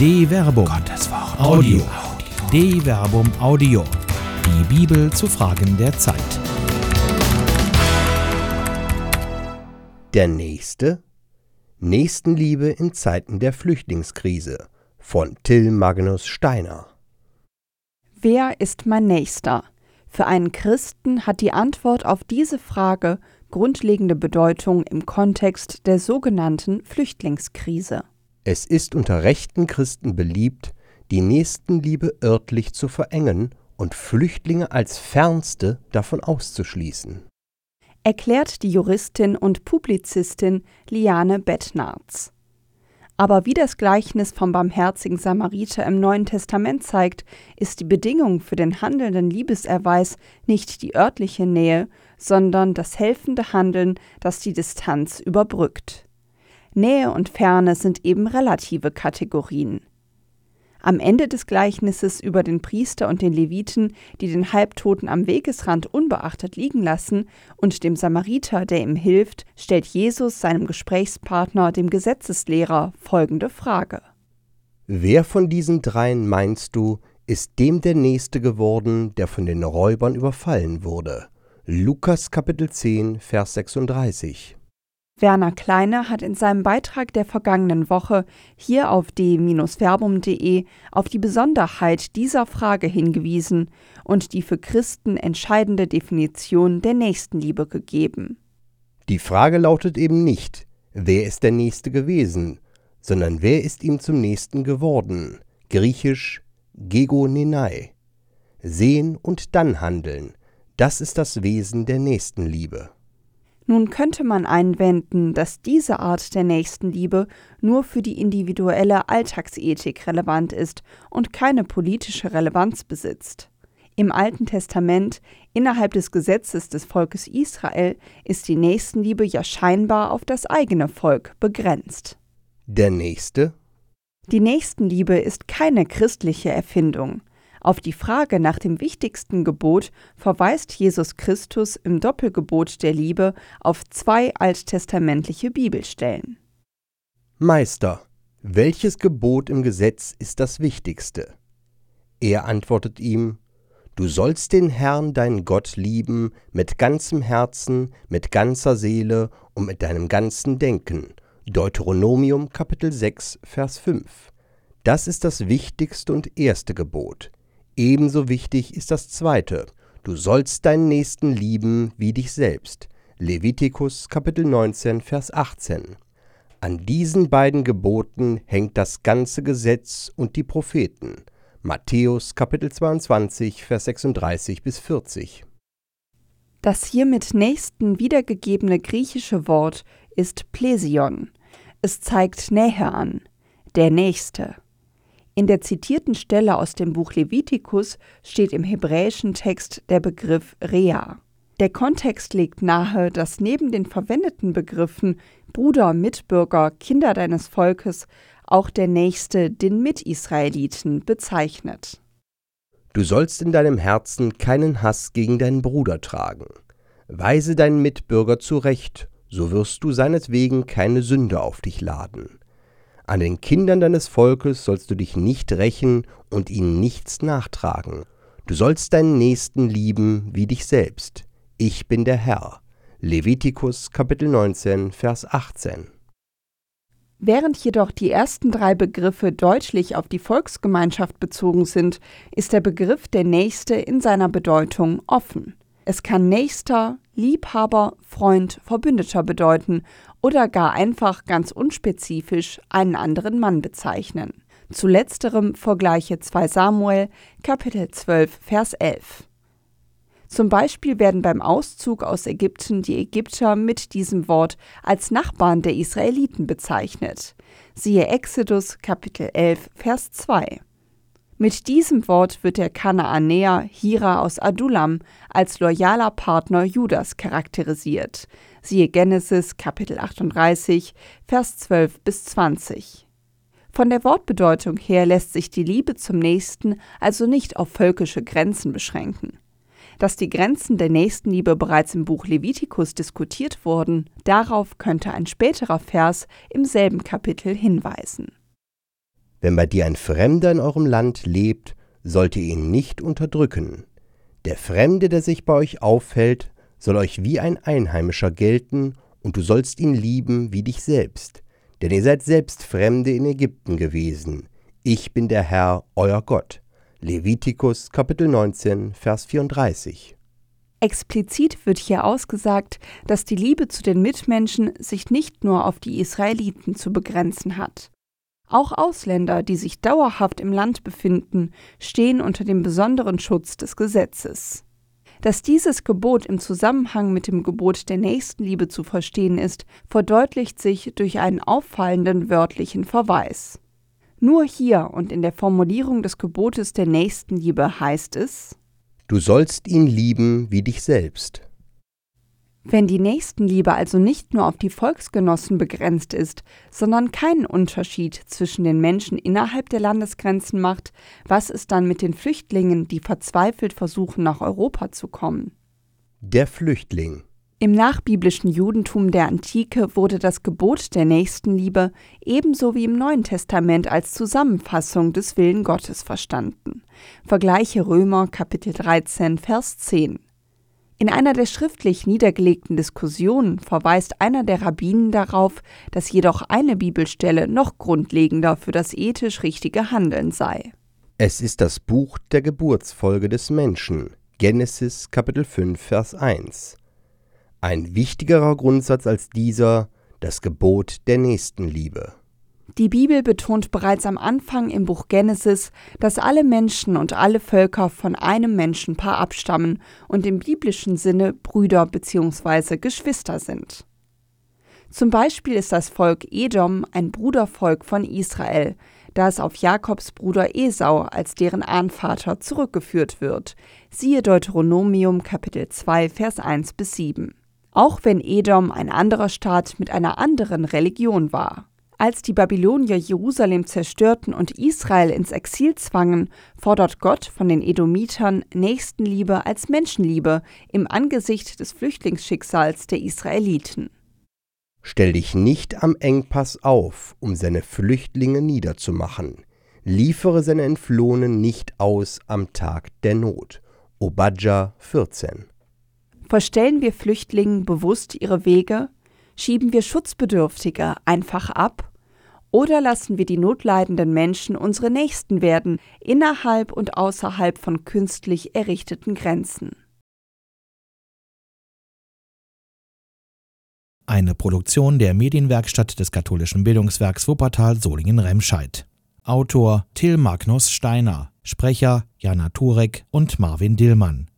De Verbum. Gottes Wort. Audio. De Verbum Audio. Die Bibel zu Fragen der Zeit. Der Nächste. Nächstenliebe in Zeiten der Flüchtlingskrise von Till Magnus Steiner. Wer ist mein Nächster? Für einen Christen hat die Antwort auf diese Frage grundlegende Bedeutung im Kontext der sogenannten Flüchtlingskrise. Es ist unter rechten Christen beliebt, die Nächstenliebe örtlich zu verengen und Flüchtlinge als Fernste davon auszuschließen. Erklärt die Juristin und Publizistin Liane Bettnarz. Aber wie das Gleichnis vom barmherzigen Samariter im Neuen Testament zeigt, ist die Bedingung für den handelnden Liebeserweis nicht die örtliche Nähe, sondern das helfende Handeln, das die Distanz überbrückt. Nähe und Ferne sind eben relative Kategorien. Am Ende des Gleichnisses über den Priester und den Leviten, die den Halbtoten am Wegesrand unbeachtet liegen lassen, und dem Samariter, der ihm hilft, stellt Jesus seinem Gesprächspartner, dem Gesetzeslehrer, folgende Frage. Wer von diesen dreien meinst du, ist dem der Nächste geworden, der von den Räubern überfallen wurde? Lukas Kapitel 10, Vers 36. Werner Kleine hat in seinem Beitrag der vergangenen Woche hier auf d-verbum.de auf die Besonderheit dieser Frage hingewiesen und die für Christen entscheidende Definition der Nächstenliebe gegeben. Die Frage lautet eben nicht, wer ist der Nächste gewesen, sondern wer ist ihm zum Nächsten geworden, griechisch Gegonenai. Sehen und dann handeln, das ist das Wesen der Nächstenliebe. Nun könnte man einwenden, dass diese Art der Nächstenliebe nur für die individuelle Alltagsethik relevant ist und keine politische Relevanz besitzt. Im Alten Testament, innerhalb des Gesetzes des Volkes Israel, ist die Nächstenliebe ja scheinbar auf das eigene Volk begrenzt. Der Nächste? Die Nächstenliebe ist keine christliche Erfindung. Auf die Frage nach dem wichtigsten Gebot verweist Jesus Christus im Doppelgebot der Liebe auf zwei alttestamentliche Bibelstellen. Meister, welches Gebot im Gesetz ist das wichtigste? Er antwortet ihm, Du sollst den Herrn, deinen Gott, lieben mit ganzem Herzen, mit ganzer Seele und mit deinem ganzen Denken. Deuteronomium Kapitel 6, Vers 5. Das ist das wichtigste und erste Gebot. Ebenso wichtig ist das zweite. Du sollst deinen Nächsten lieben wie dich selbst. Levitikus Kapitel 19, Vers 18. An diesen beiden Geboten hängt das ganze Gesetz und die Propheten. Matthäus Kapitel 22, Vers 36 bis 40. Das hier mit Nächsten wiedergegebene griechische Wort ist Plesion. Es zeigt Nähe an, der Nächste. In der zitierten Stelle aus dem Buch Levitikus steht im hebräischen Text der Begriff Rea. Der Kontext legt nahe, dass neben den verwendeten Begriffen Bruder, Mitbürger, Kinder deines Volkes auch der Nächste den Mitisraeliten bezeichnet. Du sollst in deinem Herzen keinen Hass gegen deinen Bruder tragen. Weise deinen Mitbürger zurecht, so wirst du seinetwegen keine Sünde auf dich laden. An den Kindern deines Volkes sollst du dich nicht rächen und ihnen nichts nachtragen. Du sollst deinen Nächsten lieben wie dich selbst. Ich bin der Herr. Levitikus Kapitel 19, Vers 18. Während jedoch die ersten drei Begriffe deutlich auf die Volksgemeinschaft bezogen sind, ist der Begriff der Nächste in seiner Bedeutung offen. Es kann Nächster, Liebhaber, Freund, Verbündeter bedeuten oder gar einfach ganz unspezifisch einen anderen Mann bezeichnen. Zu letzterem vergleiche 2 Samuel Kapitel 12 Vers 11. Zum Beispiel werden beim Auszug aus Ägypten die Ägypter mit diesem Wort als Nachbarn der Israeliten bezeichnet. Siehe Exodus Kapitel 11 Vers 2. Mit diesem Wort wird der Kanaanäer Hira aus Adullam als loyaler Partner Judas charakterisiert. Siehe Genesis Kapitel 38, Vers 12 bis 20. Von der Wortbedeutung her lässt sich die Liebe zum Nächsten also nicht auf völkische Grenzen beschränken. Dass die Grenzen der Nächstenliebe bereits im Buch Levitikus diskutiert wurden, darauf könnte ein späterer Vers im selben Kapitel hinweisen. Wenn bei dir ein Fremder in eurem Land lebt, sollt ihr ihn nicht unterdrücken. Der Fremde, der sich bei euch aufhält, soll euch wie ein Einheimischer gelten, und du sollst ihn lieben wie dich selbst. Denn ihr seid selbst Fremde in Ägypten gewesen. Ich bin der Herr, euer Gott. Levitikus Kapitel 19, Vers 34. Explizit wird hier ausgesagt, dass die Liebe zu den Mitmenschen sich nicht nur auf die Israeliten zu begrenzen hat. Auch Ausländer, die sich dauerhaft im Land befinden, stehen unter dem besonderen Schutz des Gesetzes. Dass dieses Gebot im Zusammenhang mit dem Gebot der Nächstenliebe zu verstehen ist, verdeutlicht sich durch einen auffallenden wörtlichen Verweis. Nur hier und in der Formulierung des Gebotes der Nächstenliebe heißt es Du sollst ihn lieben wie dich selbst. Wenn die Nächstenliebe also nicht nur auf die Volksgenossen begrenzt ist, sondern keinen Unterschied zwischen den Menschen innerhalb der Landesgrenzen macht, was ist dann mit den Flüchtlingen, die verzweifelt versuchen, nach Europa zu kommen? Der Flüchtling. Im nachbiblischen Judentum der Antike wurde das Gebot der Nächstenliebe ebenso wie im Neuen Testament als Zusammenfassung des Willen Gottes verstanden. Vergleiche Römer Kapitel 13 Vers 10. In einer der schriftlich niedergelegten Diskussionen verweist einer der Rabbinen darauf, dass jedoch eine Bibelstelle noch grundlegender für das ethisch richtige Handeln sei. Es ist das Buch der Geburtsfolge des Menschen, Genesis Kapitel 5 Vers 1. Ein wichtigerer Grundsatz als dieser, das Gebot der Nächstenliebe. Die Bibel betont bereits am Anfang im Buch Genesis, dass alle Menschen und alle Völker von einem Menschenpaar abstammen und im biblischen Sinne Brüder bzw. Geschwister sind. Zum Beispiel ist das Volk Edom ein Brudervolk von Israel, da es auf Jakobs Bruder Esau als deren Ahnvater zurückgeführt wird. Siehe Deuteronomium Kapitel 2 Vers 1 bis 7. Auch wenn Edom ein anderer Staat mit einer anderen Religion war. Als die Babylonier Jerusalem zerstörten und Israel ins Exil zwangen, fordert Gott von den Edomitern Nächstenliebe als Menschenliebe im Angesicht des Flüchtlingsschicksals der Israeliten. Stell dich nicht am Engpass auf, um seine Flüchtlinge niederzumachen. Liefere seine Entflohenen nicht aus am Tag der Not. Obadja 14. Verstellen wir Flüchtlingen bewusst ihre Wege? Schieben wir Schutzbedürftige einfach ab? Oder lassen wir die notleidenden Menschen unsere Nächsten werden, innerhalb und außerhalb von künstlich errichteten Grenzen? Eine Produktion der Medienwerkstatt des katholischen Bildungswerks Wuppertal Solingen-Remscheid. Autor Till Magnus Steiner, Sprecher Jana Turek und Marvin Dillmann.